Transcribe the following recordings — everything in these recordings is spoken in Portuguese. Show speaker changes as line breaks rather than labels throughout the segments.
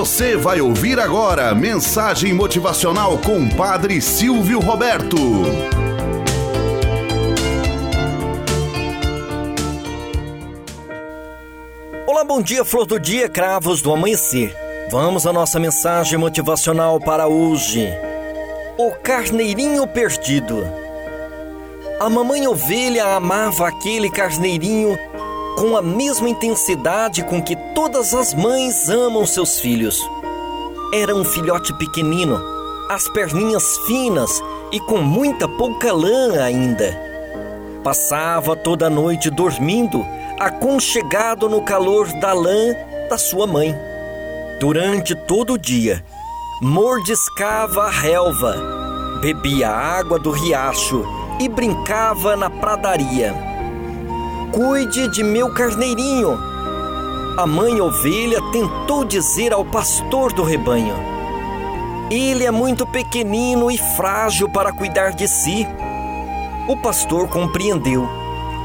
Você vai ouvir agora mensagem motivacional com Padre Silvio Roberto.
Olá, bom dia, flor do dia, cravos do amanhecer. Vamos à nossa mensagem motivacional para hoje. O carneirinho perdido. A mamãe ovelha amava aquele carneirinho com a mesma intensidade com que todas as mães amam seus filhos. Era um filhote pequenino, as perninhas finas e com muita pouca lã ainda. Passava toda a noite dormindo, aconchegado no calor da lã da sua mãe. Durante todo o dia, mordiscava a relva, bebia água do riacho e brincava na pradaria. Cuide de meu carneirinho. A mãe ovelha tentou dizer ao pastor do rebanho. Ele é muito pequenino e frágil para cuidar de si. O pastor compreendeu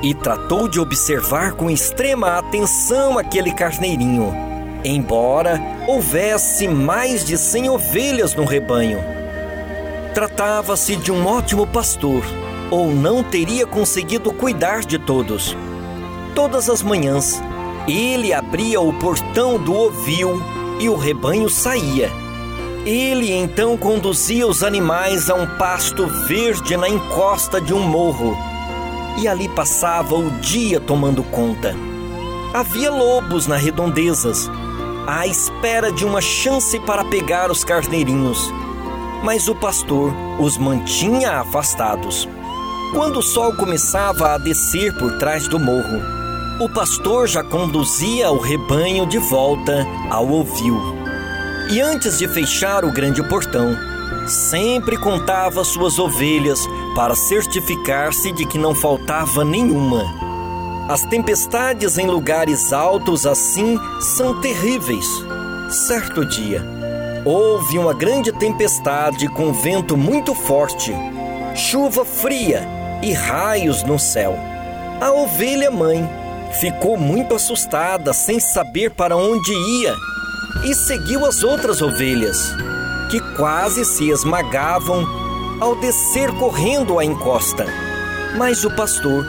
e tratou de observar com extrema atenção aquele carneirinho, embora houvesse mais de cem ovelhas no rebanho. Tratava-se de um ótimo pastor ou não teria conseguido cuidar de todos. Todas as manhãs, ele abria o portão do ovil e o rebanho saía. Ele então conduzia os animais a um pasto verde na encosta de um morro e ali passava o dia tomando conta. Havia lobos nas redondezas, à espera de uma chance para pegar os carneirinhos, mas o pastor os mantinha afastados. Quando o sol começava a descer por trás do morro, o pastor já conduzia o rebanho de volta ao ovil. E antes de fechar o grande portão, sempre contava suas ovelhas para certificar-se de que não faltava nenhuma. As tempestades em lugares altos assim são terríveis. Certo dia, houve uma grande tempestade com vento muito forte, chuva fria e raios no céu. A ovelha mãe ficou muito assustada, sem saber para onde ia, e seguiu as outras ovelhas, que quase se esmagavam ao descer correndo a encosta. Mas o pastor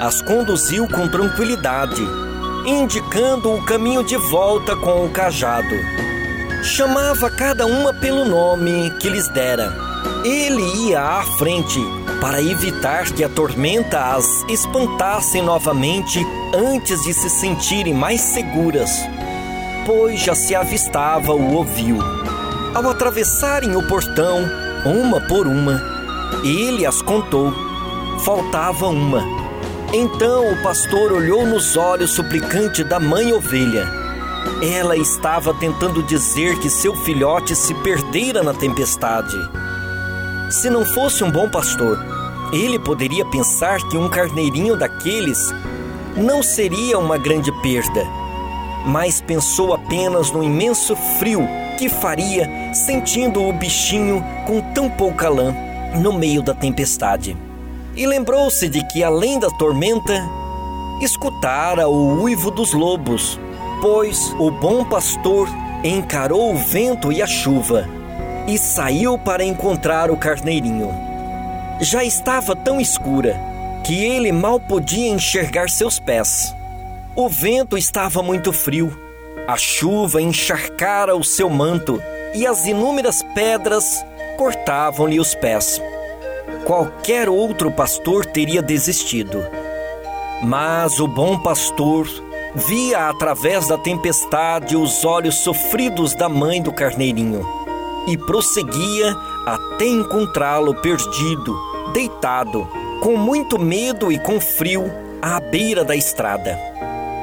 as conduziu com tranquilidade, indicando o caminho de volta com o cajado. Chamava cada uma pelo nome que lhes dera. Ele ia à frente para evitar que a tormenta as espantasse novamente antes de se sentirem mais seguras, pois já se avistava o ovil. Ao atravessarem o portão, uma por uma, ele as contou. Faltava uma. Então o pastor olhou nos olhos suplicante da mãe ovelha. Ela estava tentando dizer que seu filhote se perdera na tempestade. Se não fosse um bom pastor, ele poderia pensar que um carneirinho daqueles não seria uma grande perda, mas pensou apenas no imenso frio que faria sentindo o bichinho com tão pouca lã no meio da tempestade. E lembrou-se de que, além da tormenta, escutara o uivo dos lobos, pois o bom pastor encarou o vento e a chuva e saiu para encontrar o carneirinho. Já estava tão escura que ele mal podia enxergar seus pés. O vento estava muito frio, a chuva encharcara o seu manto e as inúmeras pedras cortavam-lhe os pés. Qualquer outro pastor teria desistido. Mas o bom pastor via através da tempestade os olhos sofridos da mãe do carneirinho e prosseguia até encontrá-lo perdido, deitado, com muito medo e com frio, à beira da estrada.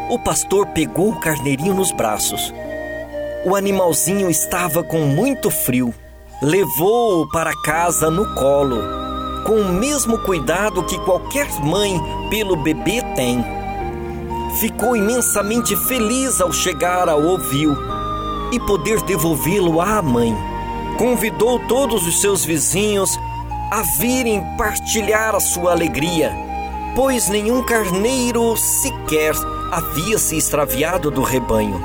O pastor pegou o carneirinho nos braços. O animalzinho estava com muito frio. Levou-o para casa no colo, com o mesmo cuidado que qualquer mãe pelo bebê tem. Ficou imensamente feliz ao chegar ao ovil e poder devolvê-lo à mãe convidou todos os seus vizinhos a virem partilhar a sua alegria, pois nenhum carneiro sequer havia se extraviado do rebanho.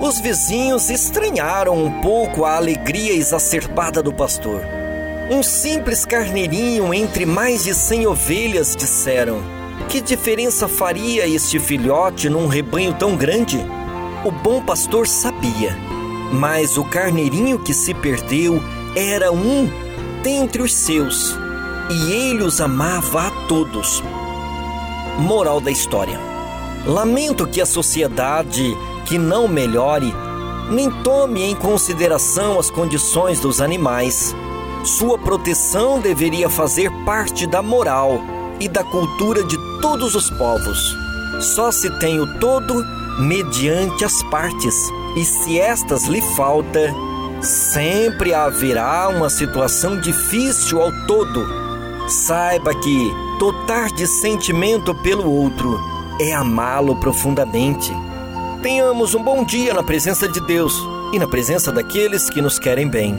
Os vizinhos estranharam um pouco a alegria exacerbada do pastor. Um simples carneirinho entre mais de cem ovelhas, disseram. Que diferença faria este filhote num rebanho tão grande? O bom pastor sabia, mas o carneirinho que se perdeu era um dentre os seus, e ele os amava a todos. Moral da história: Lamento que a sociedade que não melhore nem tome em consideração as condições dos animais. Sua proteção deveria fazer parte da moral e da cultura de todos os povos. Só se tem o todo mediante as partes, e se estas lhe falta, sempre haverá uma situação difícil ao todo. Saiba que dotar de sentimento pelo outro é amá-lo profundamente. Tenhamos um bom dia na presença de Deus e na presença daqueles que nos querem bem.